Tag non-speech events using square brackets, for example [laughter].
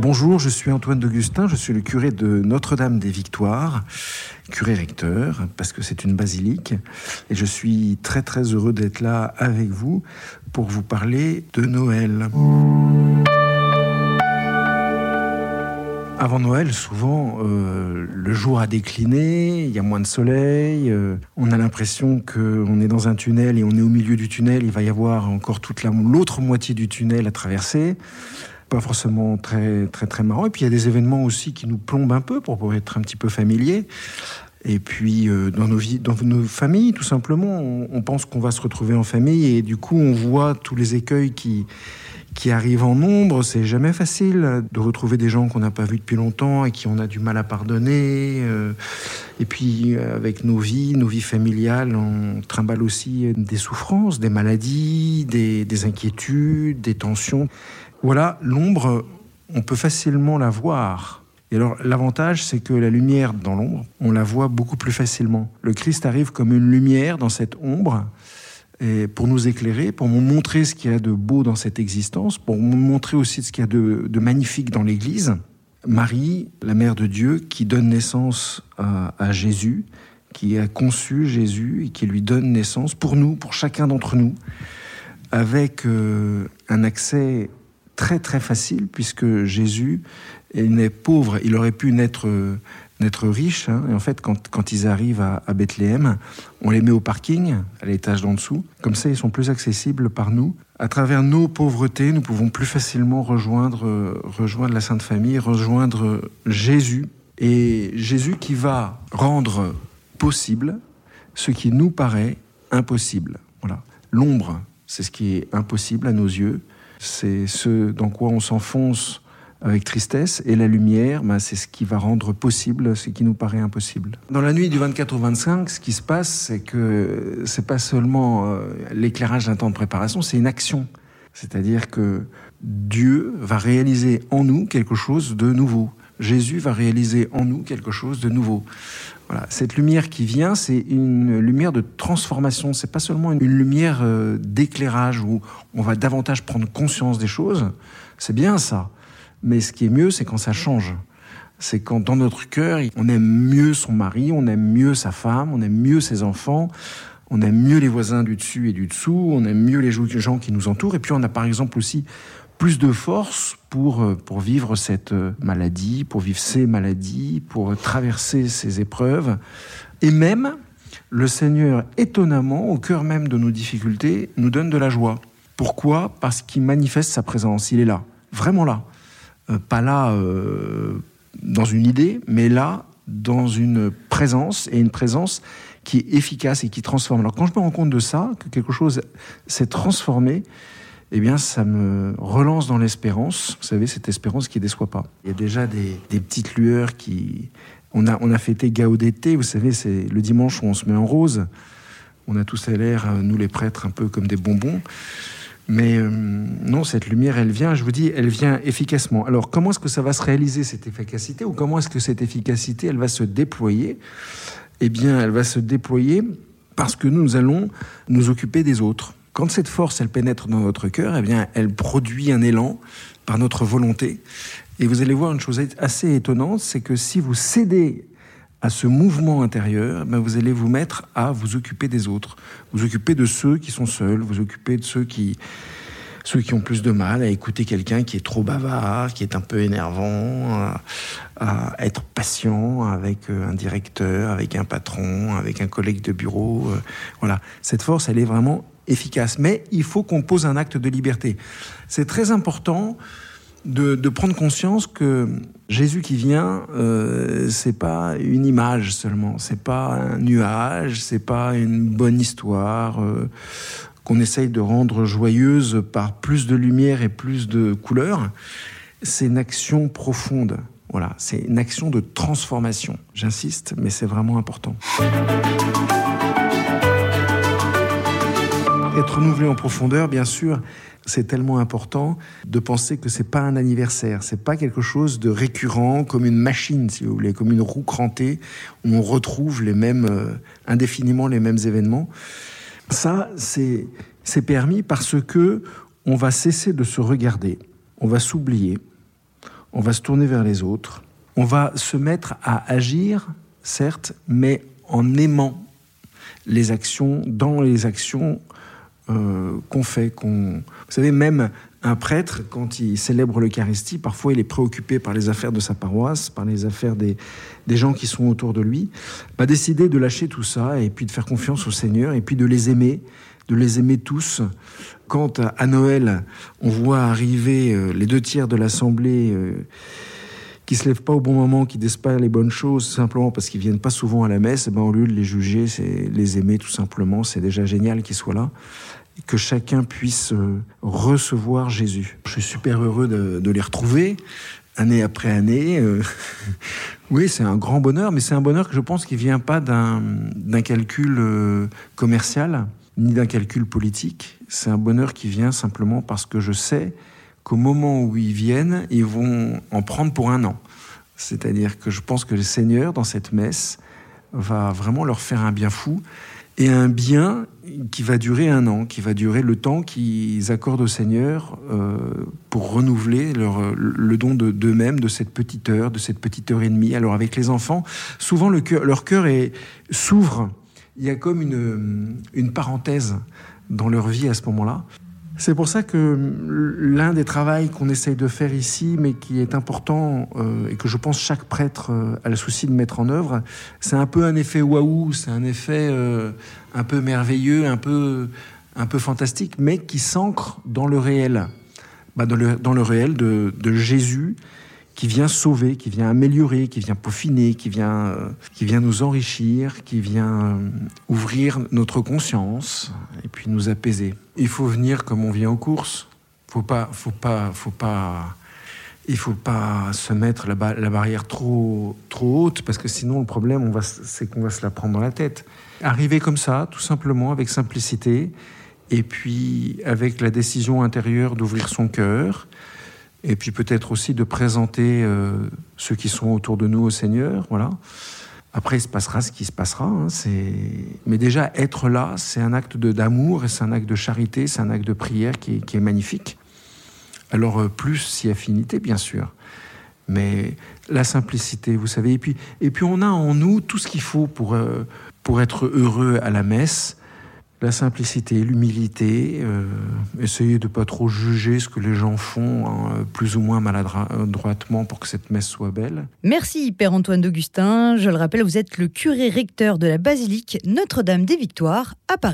Bonjour, je suis Antoine d'Augustin, je suis le curé de Notre-Dame des Victoires, curé recteur, parce que c'est une basilique, et je suis très très heureux d'être là avec vous pour vous parler de Noël. Avant Noël, souvent, euh, le jour a décliné, il y a moins de soleil, euh, on a l'impression qu'on est dans un tunnel et on est au milieu du tunnel, il va y avoir encore toute l'autre moitié du tunnel à traverser. Pas forcément très, très, très marrant. Et puis il y a des événements aussi qui nous plombent un peu pour être un petit peu familier. Et puis euh, dans, nos vies, dans nos familles, tout simplement, on pense qu'on va se retrouver en famille et du coup on voit tous les écueils qui, qui arrivent en nombre. C'est jamais facile de retrouver des gens qu'on n'a pas vus depuis longtemps et qui on a du mal à pardonner. Euh, et puis avec nos vies, nos vies familiales, on trimballe aussi des souffrances, des maladies, des, des inquiétudes, des tensions. Voilà, l'ombre, on peut facilement la voir. Et alors l'avantage, c'est que la lumière dans l'ombre, on la voit beaucoup plus facilement. Le Christ arrive comme une lumière dans cette ombre et pour nous éclairer, pour nous montrer ce qu'il y a de beau dans cette existence, pour nous montrer aussi ce qu'il y a de, magnifique dans l'Église. Marie, la mère de Dieu, qui donne naissance à, Jésus, qui a conçu Jésus et qui lui donne naissance pour nous, pour chacun d'entre nous, avec euh, un accès très très facile, puisque Jésus est né pauvre, il aurait pu naître riches. Hein. Et en fait, quand, ils arrivent à, Bethléem, on les met au parking, à l'étage d'en dessous. Comme ça, ils sont plus accessibles par nous. À travers nos pauvretés, nous pouvons plus facilement rejoindre, rejoindre la Sainte Famille, rejoindre Jésus. Et Jésus qui va rendre possible ce qui nous paraît impossible. Voilà. L'ombre, c'est ce qui est impossible à nos yeux. C'est ce dans quoi on s'enfonce avec tristesse, et la lumière, bah, c'est ce qui va rendre possible ce qui nous paraît impossible. Dans la nuit du 24 au 25, ce qui se passe, c'est que c'est pas seulement euh, l'éclairage d'un temps de préparation, c'est une action. C'est-à-dire que Dieu va réaliser en nous quelque chose de nouveau. Jésus va réaliser en nous quelque chose de nouveau. Voilà. Cette lumière qui vient, c'est une lumière de transformation. C'est pas seulement une lumière euh, d'éclairage où on va davantage prendre conscience des choses. C'est bien ça. Mais ce qui est mieux, c'est quand ça change. C'est quand dans notre cœur, on aime mieux son mari, on aime mieux sa femme, on aime mieux ses enfants, on aime mieux les voisins du dessus et du dessous, on aime mieux les gens qui nous entourent. Et puis on a par exemple aussi plus de force pour, euh, pour vivre cette euh, maladie, pour vivre ces maladies, pour traverser ces épreuves. Et même, le Seigneur, étonnamment, au cœur même de nos difficultés, nous donne de la joie. Pourquoi? Parce qu'il manifeste sa présence, il est là, vraiment là. Euh, pas là euh, dans une idée, mais là dans une présence, et une présence qui est efficace et qui transforme. Alors quand je me rends compte de ça, que quelque chose s'est transformé, eh bien, ça me relance dans l'espérance. Vous savez, cette espérance qui ne déçoit pas. Il y a déjà des, petites lueurs qui... On a, on a fêté Gaudete, vous savez, c'est le dimanche où on se met en rose. On a tous l'air, nous les prêtres, un peu comme des bonbons. Mais euh, non, cette lumière, elle vient, je vous dis, elle vient efficacement. Alors, comment est-ce que ça va se réaliser, cette efficacité, ou comment est-ce que cette efficacité, elle va se déployer? Eh bien, elle va se déployer parce que nous allons nous occuper des autres. Quand cette force, elle pénètre dans notre cœur, eh bien, elle produit un élan par notre volonté. Et vous allez voir une chose assez étonnante, c'est que si vous cédez à ce mouvement intérieur, ben vous allez vous mettre à vous occuper des autres, vous occuper de ceux qui sont seuls, vous occuper de ceux qui, ceux qui ont plus de mal à écouter quelqu'un qui est trop bavard, qui est un peu énervant, à, être patient avec euh, un directeur, avec un patron, avec un collègue de bureau. Euh, voilà, cette force, elle est vraiment efficace. Mais il faut qu'on pose un acte de liberté. C'est très important de, prendre conscience que Jésus qui vient, euh, c'est pas une image seulement, c'est pas un nuage, c'est pas une bonne histoire euh, qu'on essaye de rendre joyeuse par plus de lumière et plus de couleurs. C'est une action profonde. Voilà, c'est une action de transformation. J'insiste, mais c'est vraiment important. Être renouvelé en profondeur, bien sûr, c'est tellement important de penser que c'est pas un anniversaire, c'est pas quelque chose de récurrent comme une machine, si vous voulez, comme une roue crantée où on retrouve les mêmes euh, indéfiniment les mêmes événements. Ça, c'est permis parce que on va cesser de se regarder, on va s'oublier, on va se tourner vers les autres, on va se mettre à agir, certes, mais en aimant les actions, dans les actions euh, qu'on fait. Qu'on... Vous savez, même un prêtre, quand il célèbre l'Eucharistie, parfois il est préoccupé par les affaires de sa paroisse, par les affaires des, des gens qui sont autour de lui, va décider de lâcher tout ça et puis de faire confiance au Seigneur et puis de les aimer, de les aimer tous. Quand à Noël, on voit arriver euh, les deux tiers de l'Assemblée euh, qui se lèvent pas au bon moment, qui pas les bonnes choses simplement parce qu'ils viennent pas souvent à la messe, eh ben au lieu de les juger, c'est les aimer tout simplement. C'est déjà génial qu'ils soient là que chacun puisse euh, recevoir Jésus. Je suis super heureux de, les retrouver année après année. Euh, [laughs] oui, c'est un grand bonheur, mais c'est un bonheur que je pense qui vient pas d'un calcul euh, commercial ni d'un calcul politique. C'est un bonheur qui vient simplement parce que je sais qu'au moment où ils viennent, ils vont en prendre pour un an. C'est-à-dire que je pense que le Seigneur, dans cette messe, va vraiment leur faire un bien fou et un bien qui va durer un an, qui va durer le temps qu'ils accordent au Seigneur euh, pour renouveler leur, le don d'eux-mêmes, de, cette petite heure, de cette petite heure et demie. Alors avec les enfants, souvent le leur cœur s'ouvre. Il y a comme une, une parenthèse dans leur vie à ce moment-là. C'est pour ça que l'un des travaux qu'on essaye de faire ici, mais qui est important euh, et que je pense chaque prêtre euh, a le souci de mettre en œuvre, c'est un peu un effet waouh, c'est un effet euh, un peu merveilleux, un peu, un peu fantastique, mais qui s'ancre dans le réel, bah, dans, le, dans, le, réel de, de Jésus qui vient sauver, qui vient améliorer, qui vient peaufiner, qui vient, euh, qui vient nous enrichir, qui vient euh, ouvrir notre conscience et puis nous apaiser. Il faut venir comme on vient aux courses. Faut pas, faut pas, faut pas. Il faut pas se mettre la, la barrière trop, trop haute parce que sinon le problème, c'est qu'on va se la prendre dans la tête. Arriver comme ça, tout simplement, avec simplicité, et puis avec la décision intérieure d'ouvrir son cœur, et puis peut-être aussi de présenter euh, ceux qui sont autour de nous au Seigneur, voilà. Après, il se passera ce qui se passera. Hein, mais déjà, être là, c'est un acte d'amour et c'est un acte de charité, c'est un acte de prière qui est, magnifique. Alors, euh, plus si affinité, bien sûr. Mais la simplicité, vous savez. Et puis, et puis on a en nous tout ce qu'il faut pour, euh, pour être heureux à la messe la simplicité, l'humilité, euh, essayer de pas trop juger ce que les gens font hein, plus ou moins maladroitement pour que cette messe soit belle. Merci Père Antoine d'Augustin. Je le rappelle, vous êtes le curé recteur de la basilique Notre-Dame des Victoires à Paris.